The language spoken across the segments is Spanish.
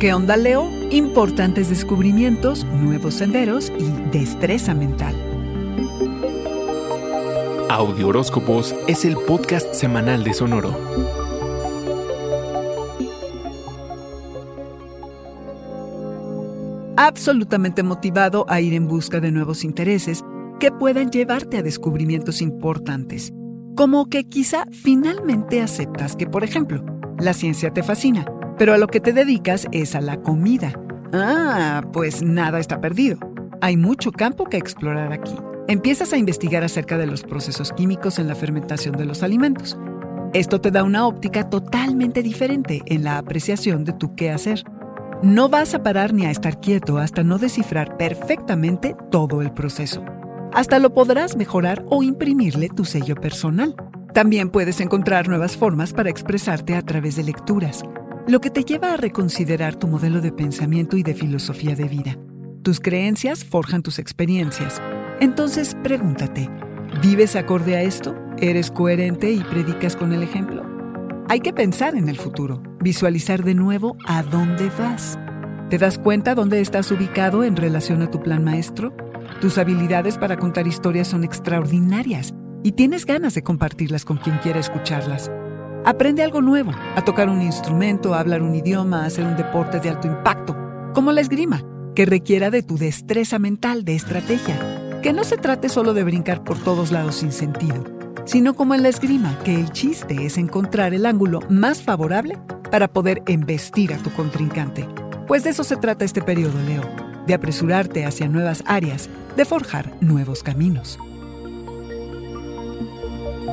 ¿Qué onda, Leo? Importantes descubrimientos, nuevos senderos y destreza mental. Audio Horóscopos es el podcast semanal de Sonoro. Absolutamente motivado a ir en busca de nuevos intereses que puedan llevarte a descubrimientos importantes. Como que quizá finalmente aceptas que, por ejemplo, la ciencia te fascina, pero a lo que te dedicas es a la comida. Ah, pues nada está perdido. Hay mucho campo que explorar aquí. Empiezas a investigar acerca de los procesos químicos en la fermentación de los alimentos. Esto te da una óptica totalmente diferente en la apreciación de tu qué hacer. No vas a parar ni a estar quieto hasta no descifrar perfectamente todo el proceso. Hasta lo podrás mejorar o imprimirle tu sello personal. También puedes encontrar nuevas formas para expresarte a través de lecturas, lo que te lleva a reconsiderar tu modelo de pensamiento y de filosofía de vida. Tus creencias forjan tus experiencias. Entonces pregúntate, ¿vives acorde a esto? ¿Eres coherente y predicas con el ejemplo? Hay que pensar en el futuro, visualizar de nuevo a dónde vas. ¿Te das cuenta dónde estás ubicado en relación a tu plan maestro? Tus habilidades para contar historias son extraordinarias y tienes ganas de compartirlas con quien quiera escucharlas. Aprende algo nuevo, a tocar un instrumento, a hablar un idioma, a hacer un deporte de alto impacto, como la esgrima, que requiera de tu destreza mental, de estrategia. Que no se trate solo de brincar por todos lados sin sentido, sino como en la esgrima, que el chiste es encontrar el ángulo más favorable para poder embestir a tu contrincante. Pues de eso se trata este periodo, Leo, de apresurarte hacia nuevas áreas, de forjar nuevos caminos.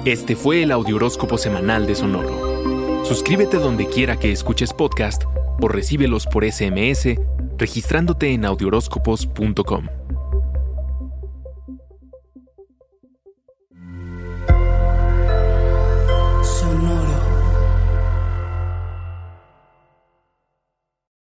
Este fue el Audioróscopo Semanal de Sonoro. Suscríbete donde quiera que escuches podcast o recíbelos por SMS registrándote en audioróscopos.com.